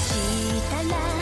したら